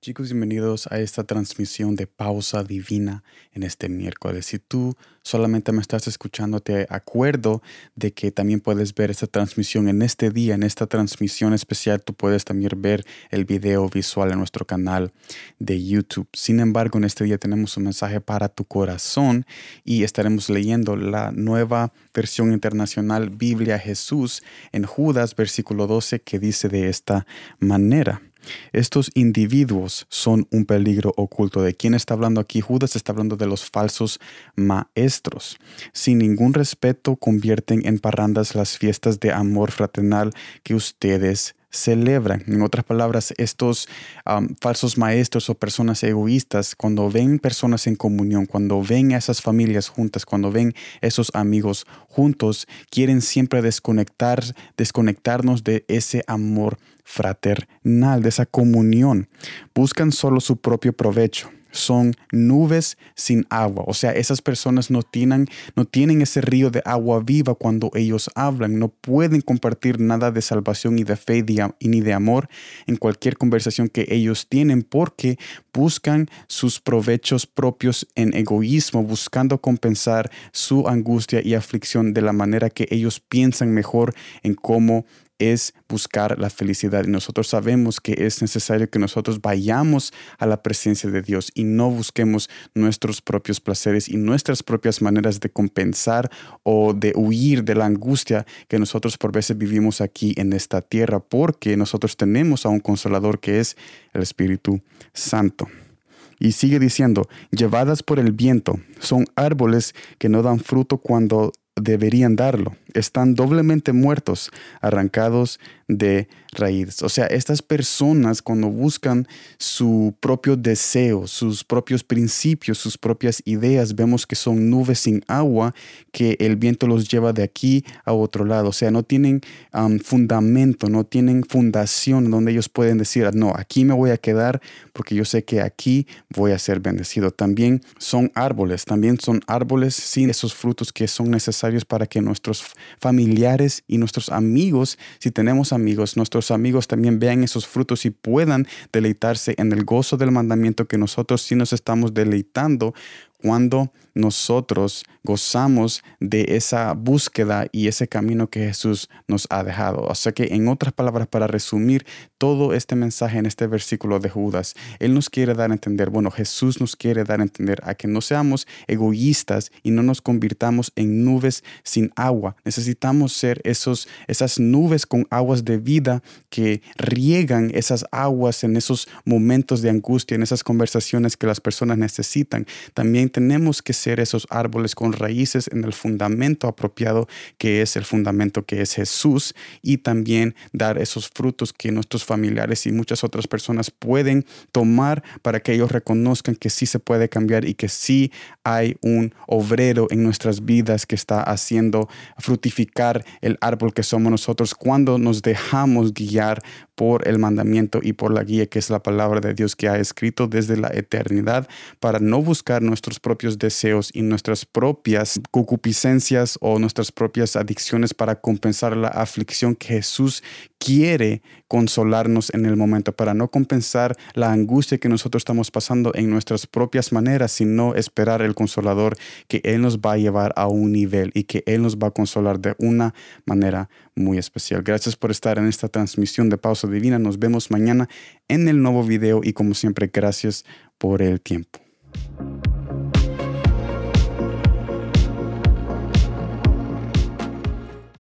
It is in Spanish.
Chicos, bienvenidos a esta transmisión de pausa divina en este miércoles. Si tú solamente me estás escuchando, te acuerdo de que también puedes ver esta transmisión en este día, en esta transmisión especial. Tú puedes también ver el video visual en nuestro canal de YouTube. Sin embargo, en este día tenemos un mensaje para tu corazón y estaremos leyendo la nueva versión internacional Biblia Jesús en Judas, versículo 12, que dice de esta manera. Estos individuos son un peligro oculto. ¿De quién está hablando aquí? Judas está hablando de los falsos maestros. Sin ningún respeto convierten en parrandas las fiestas de amor fraternal que ustedes celebran. En otras palabras, estos falsos maestros o personas egoístas, cuando ven personas en comunión, cuando ven a esas familias juntas, cuando ven esos amigos juntos, quieren siempre desconectar, desconectarnos de ese amor fraternal, de esa comunión. Buscan solo su propio provecho son nubes sin agua. O sea, esas personas no tienen, no tienen ese río de agua viva cuando ellos hablan. No pueden compartir nada de salvación y de fe ni de amor en cualquier conversación que ellos tienen porque buscan sus provechos propios en egoísmo, buscando compensar su angustia y aflicción de la manera que ellos piensan mejor en cómo es buscar la felicidad. Y nosotros sabemos que es necesario que nosotros vayamos a la presencia de Dios y no busquemos nuestros propios placeres y nuestras propias maneras de compensar o de huir de la angustia que nosotros por veces vivimos aquí en esta tierra, porque nosotros tenemos a un consolador que es el Espíritu Santo. Y sigue diciendo, llevadas por el viento, son árboles que no dan fruto cuando deberían darlo. Están doblemente muertos, arrancados de raíces. O sea, estas personas cuando buscan su propio deseo, sus propios principios, sus propias ideas, vemos que son nubes sin agua que el viento los lleva de aquí a otro lado. O sea, no tienen fundamento, no tienen fundación donde ellos pueden decir, ah, no, aquí me voy a quedar porque yo sé que aquí voy a ser bendecido. También son árboles, también son árboles sin esos frutos que son necesarios para que nuestros familiares y nuestros amigos, si tenemos amigos, nuestros amigos también vean esos frutos y puedan deleitarse en el gozo del mandamiento que nosotros sí nos estamos deleitando cuando nosotros gozamos de esa búsqueda y ese camino que Jesús nos ha dejado. O sea que en otras palabras, para resumir todo este mensaje en este versículo de Judas, Él nos quiere dar a entender, bueno, Jesús nos quiere dar a entender a que no seamos egoístas y no nos convirtamos en nubes sin agua. Necesitamos ser esos, esas nubes con aguas de vida que riegan esas aguas en esos momentos de angustia, en esas conversaciones que las personas necesitan. También tenemos que ser esos árboles con raíces en el fundamento apropiado que es el fundamento que es Jesús y también dar esos frutos que nuestros familiares y muchas otras personas pueden tomar para que ellos reconozcan que sí se puede cambiar y que sí hay un obrero en nuestras vidas que está haciendo frutificar el árbol que somos nosotros cuando nos dejamos guiar por el mandamiento y por la guía que es la palabra de Dios que ha escrito desde la eternidad para no buscar propios deseos y nuestras propias concupiscencias o nuestras propias adicciones para compensar la aflicción que Jesús quiere consolarnos en el momento, para no compensar la angustia que nosotros estamos pasando en nuestras propias maneras, sino esperar el consolador que Él nos va a llevar a un nivel y que Él nos va a consolar de una manera muy especial. Gracias por estar en esta transmisión de Pausa Divina. Nos vemos mañana en el nuevo video y como siempre, gracias por el tiempo.